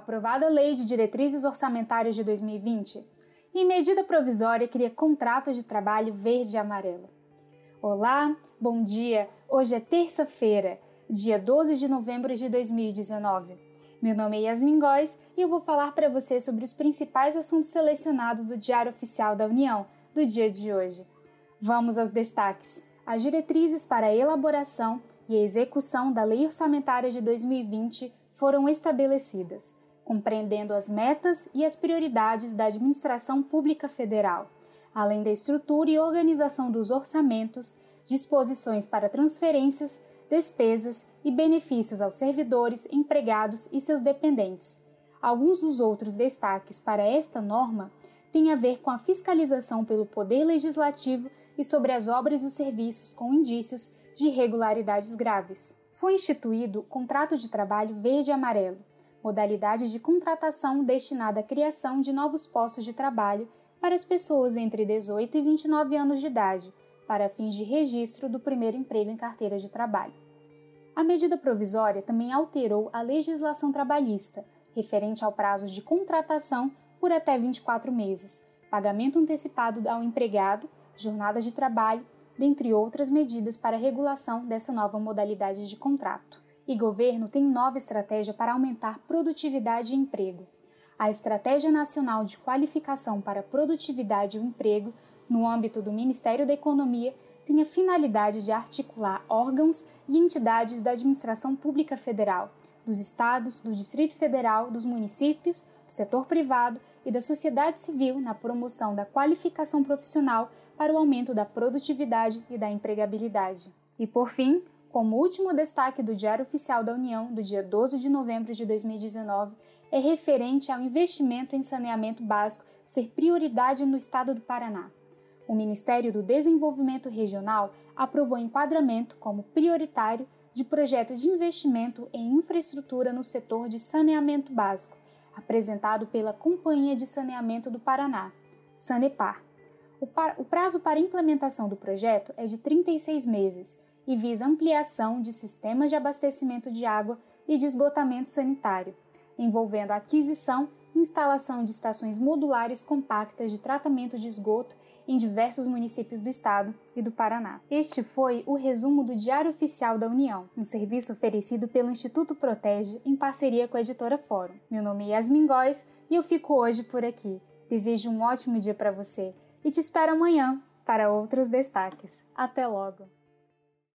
aprovada a Lei de Diretrizes Orçamentárias de 2020 e, medida provisória, cria contrato de trabalho verde e amarelo. Olá, bom dia! Hoje é terça-feira, dia 12 de novembro de 2019. Meu nome é Yasmin Góes e eu vou falar para você sobre os principais assuntos selecionados do Diário Oficial da União do dia de hoje. Vamos aos destaques. As diretrizes para a elaboração e a execução da Lei Orçamentária de 2020 foram estabelecidas, compreendendo as metas e as prioridades da administração pública federal, além da estrutura e organização dos orçamentos, disposições para transferências, despesas e benefícios aos servidores, empregados e seus dependentes. Alguns dos outros destaques para esta norma têm a ver com a fiscalização pelo Poder Legislativo e sobre as obras e os serviços com indícios de irregularidades graves foi instituído contrato de trabalho verde e amarelo, modalidade de contratação destinada à criação de novos postos de trabalho para as pessoas entre 18 e 29 anos de idade, para fins de registro do primeiro emprego em carteira de trabalho. A medida provisória também alterou a legislação trabalhista, referente ao prazo de contratação por até 24 meses, pagamento antecipado ao empregado, jornada de trabalho dentre outras medidas para a regulação dessa nova modalidade de contrato. E governo tem nova estratégia para aumentar produtividade e emprego. A Estratégia Nacional de Qualificação para a Produtividade e o Emprego, no âmbito do Ministério da Economia, tem a finalidade de articular órgãos e entidades da administração pública federal, dos estados, do Distrito Federal, dos municípios, do setor privado e da sociedade civil na promoção da qualificação profissional para o aumento da produtividade e da empregabilidade. E por fim, como último destaque do Diário Oficial da União do dia 12 de novembro de 2019, é referente ao investimento em saneamento básico ser prioridade no estado do Paraná. O Ministério do Desenvolvimento Regional aprovou enquadramento como prioritário de projeto de investimento em infraestrutura no setor de saneamento básico, apresentado pela Companhia de Saneamento do Paraná, Sanepar. O, prazo para implementação do projeto é de 36 meses e visa ampliação de sistemas de abastecimento de água e de esgotamento sanitário, envolvendo a aquisição e instalação de estações modulares compactas de tratamento de esgoto em diversos municípios do estado e do Paraná. Este foi o resumo do Diário Oficial da União, um serviço oferecido pelo Instituto Protege em parceria com a editora Fórum. Meu nome é Yasmin Góes e eu fico hoje por aqui. Desejo um ótimo dia para você e te espero amanhã para outros destaques. Até logo!